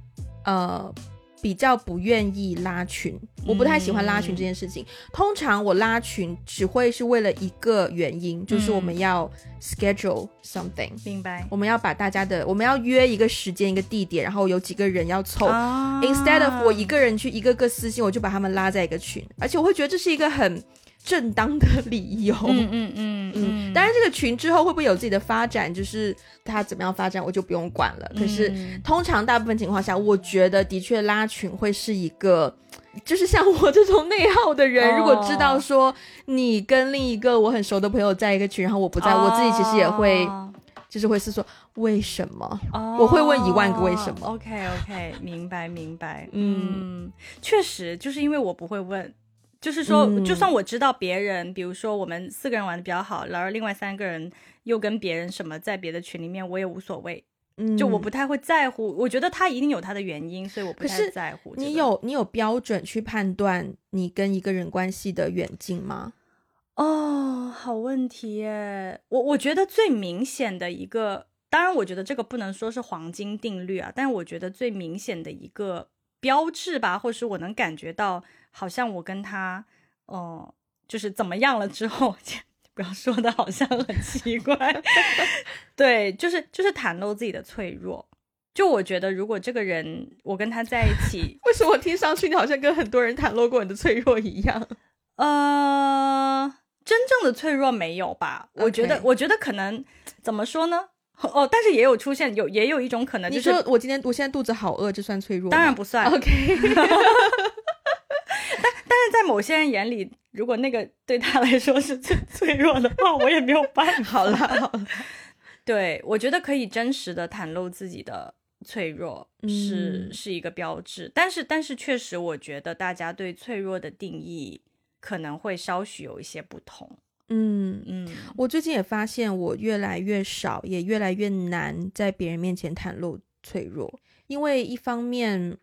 呃，比较不愿意拉群，我不太喜欢拉群这件事情。通常我拉群只会是为了一个原因，就是我们要 schedule something，
明白？
我们要把大家的，我们要约一个时间、一个地点，然后有几个人要凑。Instead of 我一个人去一个个私信，我就把他们拉在一个群，而且我会觉得这是一个很。正当的理由，
嗯嗯嗯嗯，
当然这个群之后会不会有自己的发展，就是它怎么样发展，我就不用管了。可是通常大部分情况下，我觉得的确拉群会是一个，就是像我这种内耗的人，如果知道说你跟另一个我很熟的朋友在一个群，然后我不在，我自己其实也会，就是会是说为什么？我会问一万个为什么
？OK OK，明白明白，嗯，确实就是因为我不会问。就是说，就算我知道别人，比如说我们四个人玩的比较好，然后另外三个人又跟别人什么在别的群里面，我也无所谓。嗯，就我不太会在乎。我觉得他一定有他的原因，所以我不太在乎。
你有你有标准去判断你跟一个人关系的远近吗？
哦，好问题耶。我我觉得最明显的一个，当然我觉得这个不能说是黄金定律啊，但是我觉得最明显的一个标志吧，或是我能感觉到。好像我跟他，呃，就是怎么样了之后，不要说的好像很奇怪，对，就是就是袒露自己的脆弱。就我觉得，如果这个人我跟他在一起，
为什么听上去你好像跟很多人袒露过你的脆弱一样？
呃，真正的脆弱没有吧？我觉得，我觉得可能怎么说呢？哦，但是也有出现，有也有一种可能，就是
我今天我现在肚子好饿，这算脆弱？
当然不算。
OK。
但是在某些人眼里，如果那个对他来说是最脆弱的话，我也没有办
法。好了好了，
对我觉得可以真实的袒露自己的脆弱是是一个标志。但是但是确实，我觉得大家对脆弱的定义可能会稍许有一些不同。
嗯嗯，我最近也发现，我越来越少，也越来越难在别人面前袒露脆弱，因为一方面。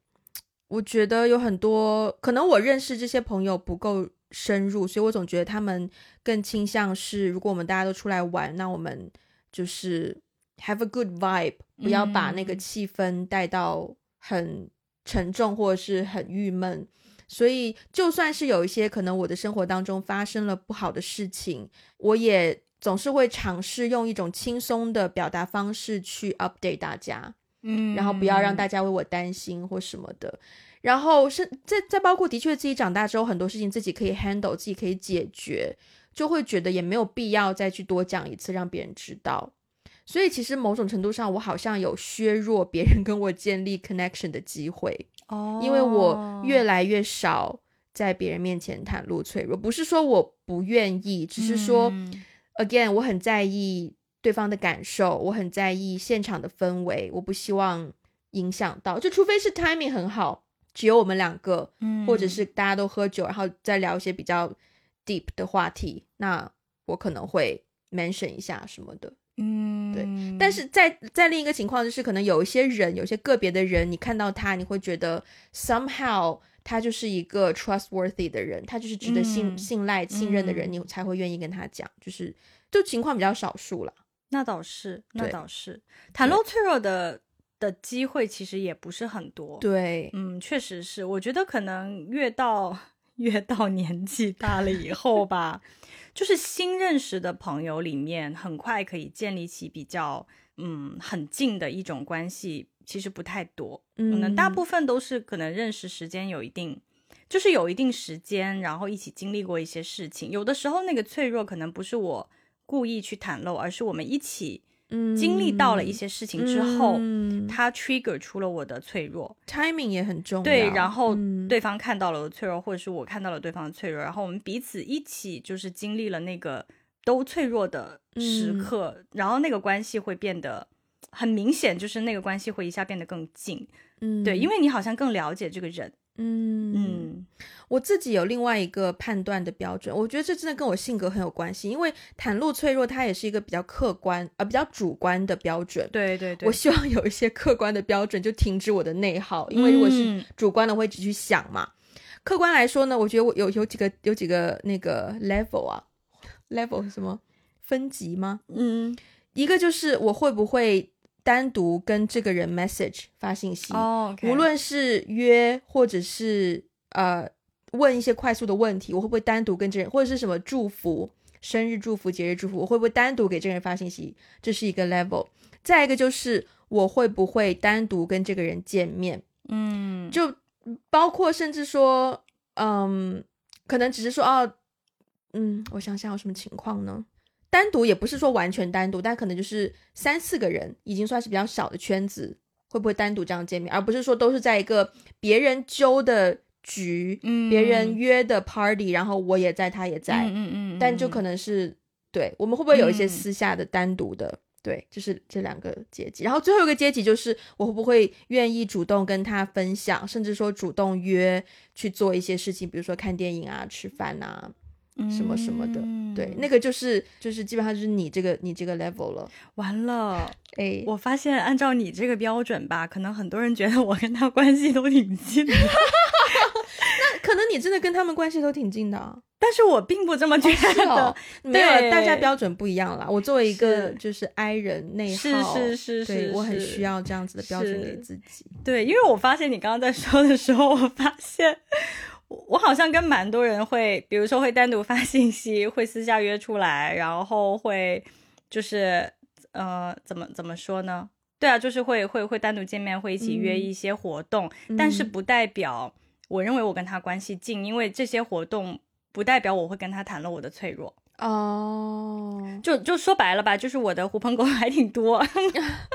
我觉得有很多可能，我认识这些朋友不够深入，所以我总觉得他们更倾向是，如果我们大家都出来玩，那我们就是 have a good vibe，不要把那个气氛带到很沉重或者是很郁闷。所以就算是有一些可能我的生活当中发生了不好的事情，我也总是会尝试用一种轻松的表达方式去 update 大家。
嗯，
然后不要让大家为我担心或什么的，然后是再再包括的确自己长大之后很多事情自己可以 handle，自己可以解决，就会觉得也没有必要再去多讲一次让别人知道。所以其实某种程度上，我好像有削弱别人跟我建立 connection 的机会
哦，
因为我越来越少在别人面前袒露脆弱，不是说我不愿意，只是说 again 我很在意。对方的感受，我很在意现场的氛围，我不希望影响到。就除非是 timing 很好，只有我们两个，
嗯，
或者是大家都喝酒，然后再聊一些比较 deep 的话题，那我可能会 mention 一下什么的，
嗯，
对。但是在在另一个情况就是，可能有一些人，有些个别的人，你看到他，你会觉得 somehow 他就是一个 trustworthy 的人，他就是值得信信赖、信任的人，你才会愿意跟他讲。就是就情况比较少数了。
那倒是，那倒是，袒露脆弱的的机会其实也不是很多。
对，
嗯，确实是。我觉得可能越到 越到年纪大了以后吧，就是新认识的朋友里面，很快可以建立起比较嗯很近的一种关系，其实不太多。可能大部分都是可能认识时间有一定，就是有一定时间，然后一起经历过一些事情。有的时候那个脆弱可能不是我。故意去袒露，而是我们一起
嗯
经历到了一些事情之后，
嗯
它 trigger 出了我的脆弱。
timing 也很重要。
对，然后
嗯
对方看到了我的脆弱，或者是我看到了对方的脆弱，然后我们彼此一起就是经历了那个都脆弱的时
嗯
刻，然后那个关系会变得很明显，就是那个关系会一下变得更近。
嗯
对，因为你好像更了解这个人。
嗯
嗯
我自己有另外一个判断的标准，我觉得这真的跟我性格很有关系，因为袒露脆弱，它也是一个比较客观呃比较主观的标准。
对对对，
我希望有一些客观的标准，就停止我的内耗，因为如果是
嗯
主观的，我会只去想嘛。客观来说呢，我觉得我有有几个有几个那个 level 啊，level 是什么分级吗？
嗯
一个就是我会不会单独跟这个人 message 发信息，
哦
无论是约或者是呃问一些快速的问题，我会不会单独跟这人，或者是什么祝福、生日祝福、节日祝福，我会不会单独给这个人发信息？这是一个 level。再一个就是我会不会单独跟这个人见面，
嗯
就包括甚至说，嗯，可能只是说哦，嗯，我想想有什么情况呢？单独也不是说完全单独，但可能就是三四个人，已经算是比较小的圈子，会不会单独这样见面，而不是说都是在一个别人揪的局，
嗯
别人约的 party，然后我也在，他也在，
嗯嗯嗯，
但就可
能
能是对我们会不会有一些
嗯
私下的单独的？对，就是这两个阶级。然后最后一个阶级就是我会不会愿意主动跟他分享，甚至说主动约去做一些事情，比如说看电影啊、吃饭啊，什么什么的。对，那个就是就是基本上就是你这个你这个 level 了。
完了。
哎，
我发现按照你这个标准吧，可能很多人觉得我跟他关系都挺近的，
可能你真的跟他们关系都挺近的、啊。
但是我并不这么觉得。
哦，没有，
对
大家标准不一样啦。我作为一个就是 I 人内
是
耗，
是是是
对我很需要这样子的标准给自己。
对，因为我发现你刚刚在说的时候，我发现我我好像跟蛮多人会，比如说会单独发 信息，会私下约出来，然后会就是呃，怎么怎么说呢？对啊，就是会会会单独见面，会一起约
嗯
一些活动，但是
嗯
不代表我认为我跟他关系近，因为这些活动不代表我会跟他袒露我的脆弱。
哦，
就就说白了吧，就是我的狐朋狗友 还挺多。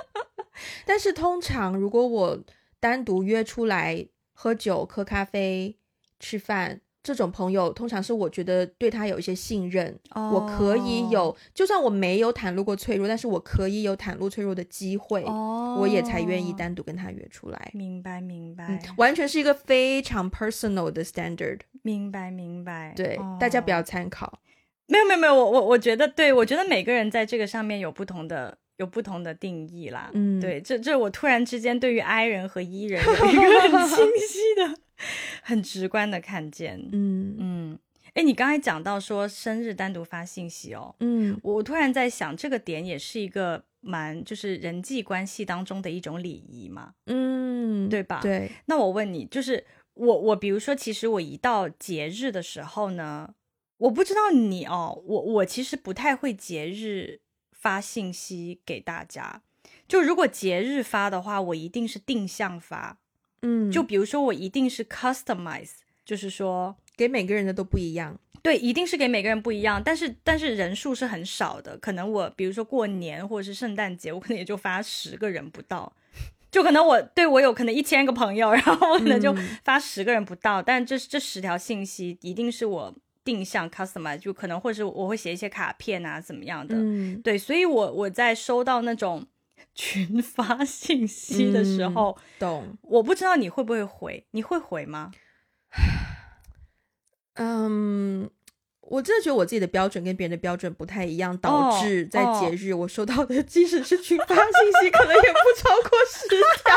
但是通常如果我单独约出来喝酒、喝咖啡、吃饭，这种朋友通常是我觉得对他有一些信任，我可以有，就算我没有袒露过脆弱，但是我可以有袒露脆弱的机会，
哦，
我也才愿意单独跟他约出来。
明白明白、
嗯，完全是一个非常 personal 的 standard，
明白明白。
对，
哦
大家不要参考。
没有没有没有，我我我觉得对，我觉得每个人在这个上面有不同的有不同的定义啦。
嗯
对，这这我突然之间对于 I 人和 E 人有一个很 清晰的、很直观的看见。
嗯
嗯，哎，你刚才讲到说生日单独发信息哦，
嗯
我我突然在想，这个点也是一个蛮就是人际关系当中的一种礼仪嘛。
嗯，
对吧
对，
那我问你，就是我我比如说，其实我一到节日的时候呢，我不知道你哦，我我其实不太会节日发信息给大家。就如果节日发的话，我一定是定向发。
嗯，
就比如说，我一定是 customize，就是说，
给每个人的都不一样。
对，一定是给每个人不一样，但是但是人数是很少的。可能我比如说过年或者是圣诞节，我可能也就发十个人不到。就可能我对我有可能一千个朋友，然后我可能就
嗯
发十个人不到，但这这十条信息一定是我定向 customize，就可能或者是我会写一些卡片啊怎么样的。
嗯
对，所以我我在收到那种 群发信息的时
嗯
候，
懂。
我不知道你会不会回，你会回吗？
嗯，我真的觉得我自己的标准跟别人的标准不太一样，导
哦
致在
哦
节日我收到的，即使是群发信息，可能也不超过十条。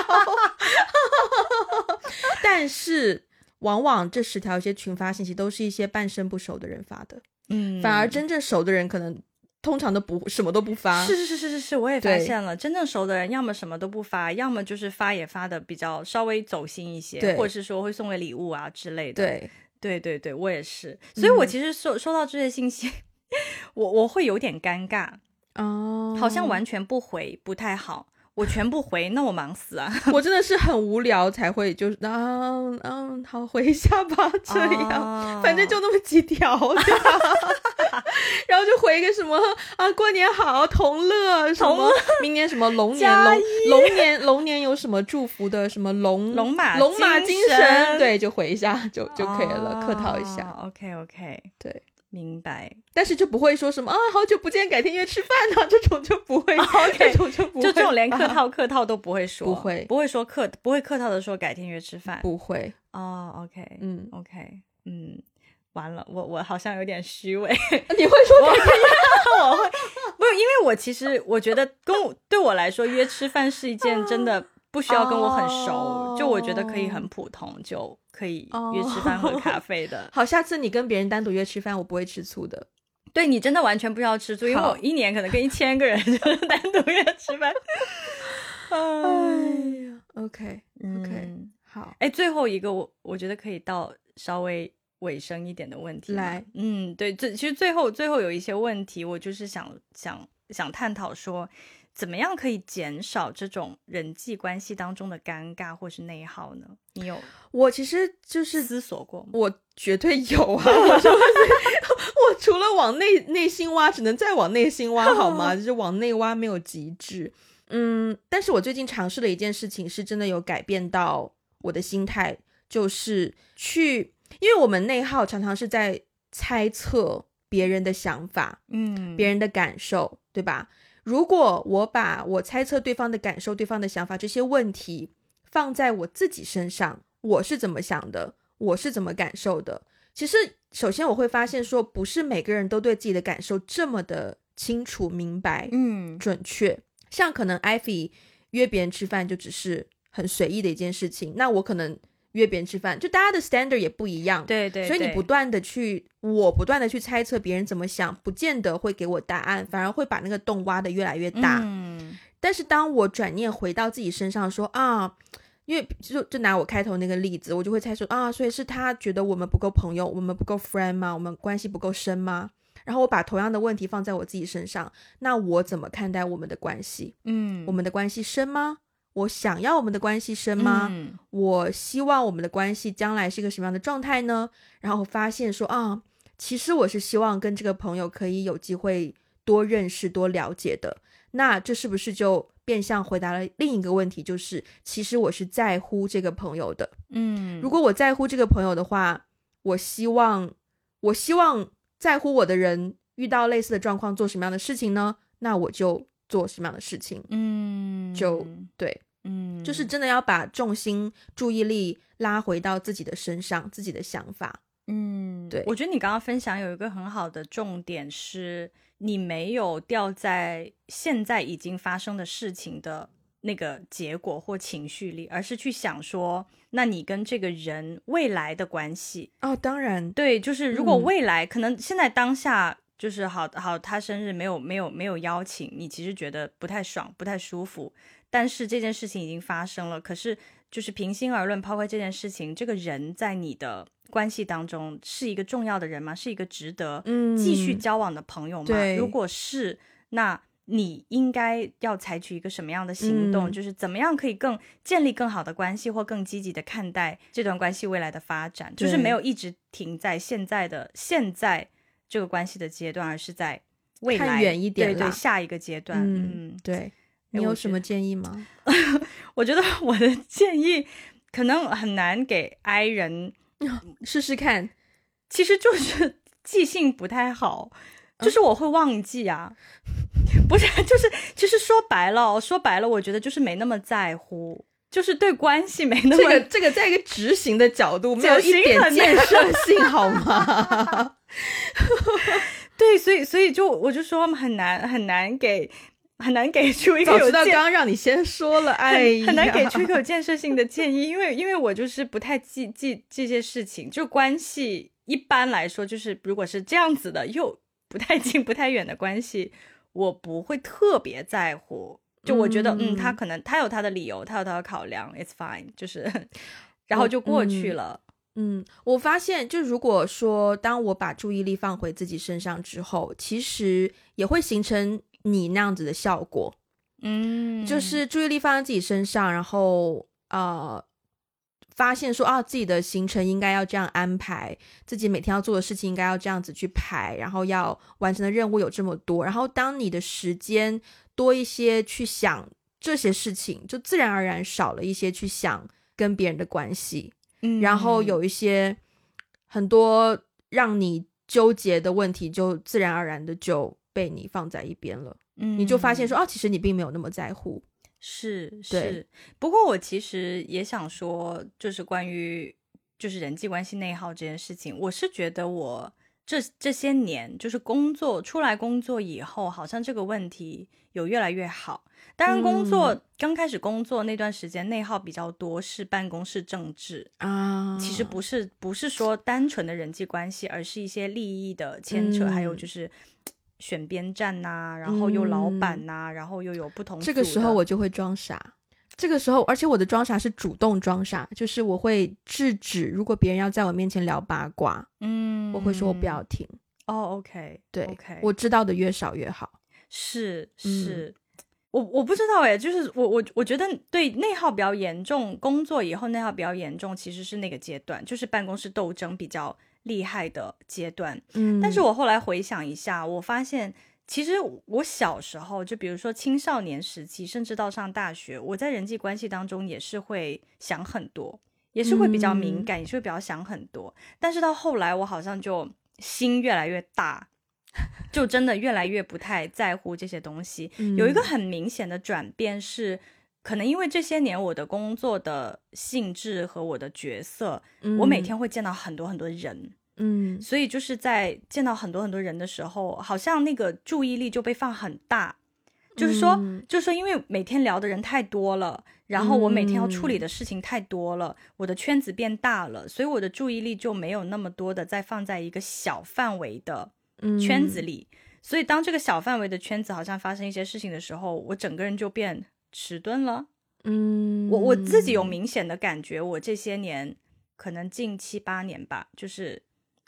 但是，往往这十条一些群发信息都是一些半生不熟的人发的，
嗯
反而真正熟的人可能通常都不什么都不发。
是是是是是是，我也发现了，真正熟的人要么什么都不发，要么就是发也发的比较稍微走心一些，
对
或者是说会送个礼物啊之类的。
对，
对对对，我也是，所以我
嗯
其实收收到这些信息，我我会有点尴尬，
哦，
好像完全不回不太好。我全部回，那我忙死啊！
我真的是很无聊才会就是嗯嗯，好回一下吧，这样。
哦
反正就那么几条，然后就回一个什么啊，过年好，同乐什么，明年什么龙年龙龙年龙年有什么祝福的什么龙
龙马
龙马精
神，
对，就回一下就就可以了，客套一下。
OK OK，
对，
明白。
但是就不会说什么啊，好久不见，改天约吃饭呢，这种就不会 这种就不会
就这种连客套客套都不会说，
不会。
不会说客不会客套的说改天约吃饭。
不会，
哦，OK，
嗯
，OK，嗯，完了，我我好像有点虚伪，
你会说改天
我会不是因为我其实我觉得跟我对我来说约吃饭是一件真的不需要跟我很熟，
哦
就我觉得可以很普通就可以约吃饭喝 咖啡的。
好，下次你跟别人单独约吃饭，我不会吃醋的。
对你真的完全不需要吃醋，因为我一年可能跟一千个人就是单独约吃饭。
哎
哎，
呀，OK，
嗯。
好，
哎，最后一个我我觉得可以到稍微尾声一点的问题吗
来，
嗯，对，最其实最后最后有一些问题，我就是想想想探讨说，怎么样可以减少这种人际关系当中的尴尬或是内耗呢？你有
我其实就是
思索过？
我绝对有啊！我说 我除了往内内心挖，只能再往内心挖，好吗？就是往内挖，没有极致。嗯，但是我最近尝试了一件事情，是真的有改变到我的心态，就是去，因为我们内耗常常是在猜测别人的想法，
嗯，
别人的感受，对吧？如果我把我猜测对方的感受、对方的想法这些问题放在我自己身上，我是怎么想的，我是怎么感受的？其实，首先我会发现说，不是每个人都对自己的感受这么的清楚、明白、
嗯
准确。像可能艾菲约别人吃饭就只是很随意的一件事情，那我可能约别人吃饭，就大家的 standard 也不一样。
对对，
所以你不断的去，我不断的去猜测别人怎么想，不见得会给我答案，反而会把那个洞挖的越来越大。
嗯
但是当我转念回到自己身上说啊，因为就就拿我开头那个例子，我就会猜说啊，所以是他觉得我们不够朋友，我们不够 friend 吗？我们关系不够深吗？然后我把同样的问题放在我自己身上，那我怎么看待我们的关系？
嗯，
我们的关系深吗？我想要我们的关系深吗？
嗯
我希望我们的关系将来是一个什么样的状态呢？然后发现说啊，其实我是希望跟这个朋友可以有机会多认识、多了解的。那这是不是就变相回答了另一个问题？就是其实我是在乎这个朋友的。
嗯，
如果我在乎这个朋友的话，我希望，我希望在乎我的人遇到类似的状况做什么样的事情呢？那我就做什么样的事情。
嗯
就对，
嗯
就是真的要把重心、注意力拉回到自己的身上，自己的想法。
嗯，
对
我觉得你刚刚分享有一个很好的重点是，你没有掉在现在已经发生的事情的那个结果或情绪里，而是去想说，那你跟这个人未来的关系，
哦，当然，
对，就是如果
嗯
未来、可能现在当下就是好好他生日没有没有没有邀请，你其实觉得不太爽不太舒服，但是这件事情已经发生了，可是就是平心而论，抛开这件事情，这个人在你的关系当中是一个重要的人吗？是一个值得
嗯
继续交往的朋友吗？
对
如果是，那你应该要采取一个什么样的行动？
嗯
就是怎么样可以更建立更好的关系，或更积极的看待这段关系未来的发展？就是没有一直停在现在的现在这个关系的阶段，而是在未
看
来
远一点
对对
啦
下一个阶段。
嗯
嗯，
对。你有什么建议吗？
我觉得我的 建议可能很难给 I 人，
试试看。
其实就是记性不太好，
嗯
就是我会忘记啊。不是，就是其实说白了，说白了，我觉得就是没那么在乎，就是对关系没那么
这个这个，在一个执行的角度，没有一点建设性，好吗？
对，所以所以就我就说很难很难给很难给出一个
早知道
有建
刚刚让你先说了，哎呀，
很难给出一个有建设性的建议，因为因为我就是不太记记这些事情，就关系一般来说就是如果是这样子的，又不太近不太远的关系，我不会特别在乎。就我觉得，嗯
嗯
他可能他有他的理由，他有他的考量，it's fine，就是 然后就过去了。
嗯，我发现，就如果说当我把注意力放回自己身上之后，其实也会形成你那样子的效果，
嗯，
就是注意力放在自己身上，然后呃，发现说啊，自己的行程应该要这样安排，自己每天要做的事情应该要这样子去排，然后要完成的任务有这么多，然后当你的时间多一些去想这些事情，就自然而然少了一些去想跟别人的关系，
嗯
然后有一些很多让你纠结的问题，就自然而然的就被你放在一边了，
嗯，
你就发现说哦，其实你并没有那么在乎，
是是，不过我其实也想说，就是关于就是人际关系内耗这件事情，我是觉得我这这些年就是工作出来工作以后，好像这个问题有越来越好。当然，工作、
嗯
刚开始工作那段时间内耗比较多，是办公室政治。
啊，
其实不是不是说单纯的人际关系，而是一些利益的牵扯，还有
嗯
就是选边站呐、然后又老板呐、然后又有不同
这个时候我就会装傻。这个时候，而且我的装傻是主动装傻，就是我会制止，如果别人要在我面前聊八卦，
嗯，
我会说我不要听。
哦，OK，
对
OK，
我知道的越少越好。
是
嗯
是，我我不知道哎，就是我我我觉得对内耗比较严重，工作以后内耗比较严重，其实是那个阶段，就是办公室斗争比较厉害的阶段。
嗯，
但是我后来回想一下，我发现其实我小时候，就比如说青少年时期，甚至到上大学，我在人际关系当中也是会想很多，也是会比较敏
嗯
感，也是会比较想很多。但是到后来，我好像就心越来越大，就真的越来越不太在乎这些东西。有一个
嗯
很明显的转变是。可能因为这些年我的工作的性质和我的角色，我每天会见到很多很多人，
嗯。
所以就是在见到很多很多人的时候，好像那个注意力就被放很大，就是说，
嗯。
就是说，因为每天聊的人太多了，然后我每天要处理
嗯。
的事情太多了，我的圈子变大了，所以我的注意力就没有那么多的再放在一个小范围的圈子里。所以当这个小范围的圈子好像发生一些事情的时候，我整个人就变迟钝了。
嗯，
我我自己有明显的感觉，我这些年可能近七八年吧，就是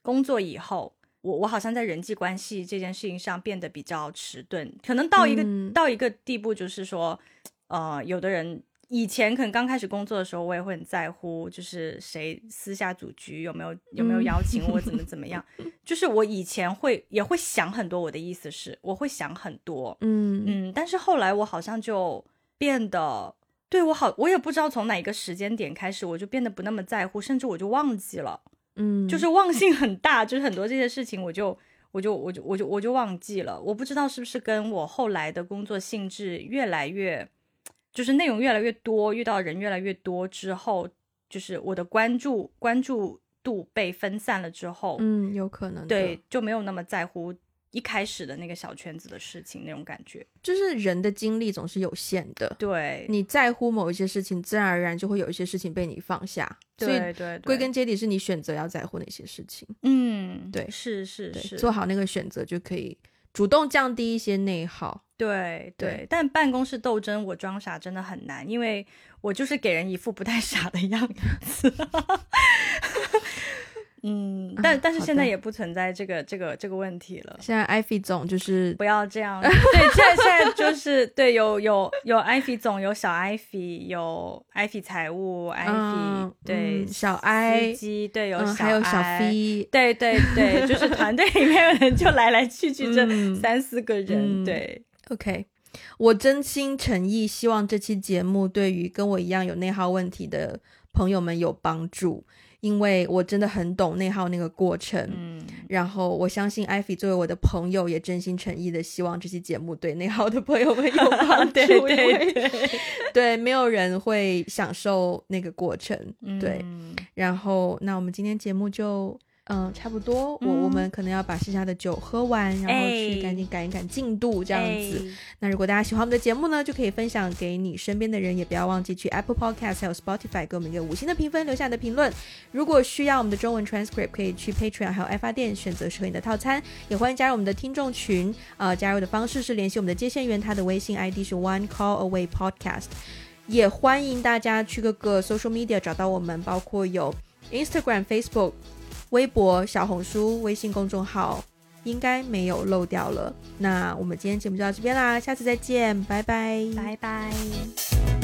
工作以后，我我好像在人际关系这件事情上变得比较迟钝，可能到一个、
嗯。
到一个地步，就是说，呃，有的人以前可能刚开始工作的时候，我也会很在乎，就是谁私下组局有没有有没有
嗯
邀请我，怎么怎么样，就是我以前会也会想很多，我的意思是，我会想很多，
嗯。
嗯，但是后来我好像就变得对我好，我也不知道从哪一个时间点开始，我就变得不那么在乎，甚至我就忘记了，
嗯，
就是忘性很大，就是很多这些事情我就。我就我就我就我就忘记了，我不知道是不是跟我后来的工作性质越来越，就是内容越来越多，遇到人越来越多之后，就是我的关注关注度被分散了之后，
嗯有可能
对，就没有那么在乎一开始的那个小圈子的事情那种感觉。
就是人的精力总是有限的，
对，
你在乎某一些事情，自然而然就会有一些事情被你放下，
对对对，
归根结底是你选择要在乎哪些事情，
嗯，
对
是是，是，
做好那个选择就可以主动降低一些内耗。
对
对
对，但办公室斗争我装傻真的很难，因为我就是给人一副不太 傻的样子。嗯，但、
啊
但是现在也不存在这个这个这个问题了。
现在艾菲总就是
不要这样，对，现在现在就是对，有有有艾菲总，有小艾菲，有艾菲财务，艾菲、
嗯
对、
嗯小艾
司机，对，有
还有小
艾
V，
对对对，就是团队里面的人就来来去去这
嗯
三四个人，
嗯
对
，OK，我真心诚意希望这期节目对于跟我一样有内耗问题的朋友们有帮助，因为我真的很懂内耗那个过程。
嗯，
然后我相信艾菲作为我的朋友，也真心诚意的希望这期节目对内耗的朋友们有帮 助。
对对对，
对，没有人会享受那个过程。对，
嗯
然后那我们今天节目就嗯差不多，我我
嗯
们可能要把剩下的酒喝完，然后去
哎
赶紧赶一赶进度，这样子。
哎
那如果大家喜欢我们的节目呢，就可以分享给你身边的人，也不要忘记去 Apple Podcast 还有 Spotify 给我们一个五星的评分，留下你的评论。如果需要我们的中文 transcript，可以去 Patreon 还有爱发电选择适合你的套餐，也欢迎加入我们的听众群。呃，加入的方式是联系我们的接线员，他的微信 ID 是 One Call Away Podcast。也欢迎大家去各个 social media 找到我们，包括有 Instagram、Facebook、微博、小红书、微信公众号，应该没有漏掉了。那我们今天节目就到这边啦，下次再见，拜拜，
拜拜。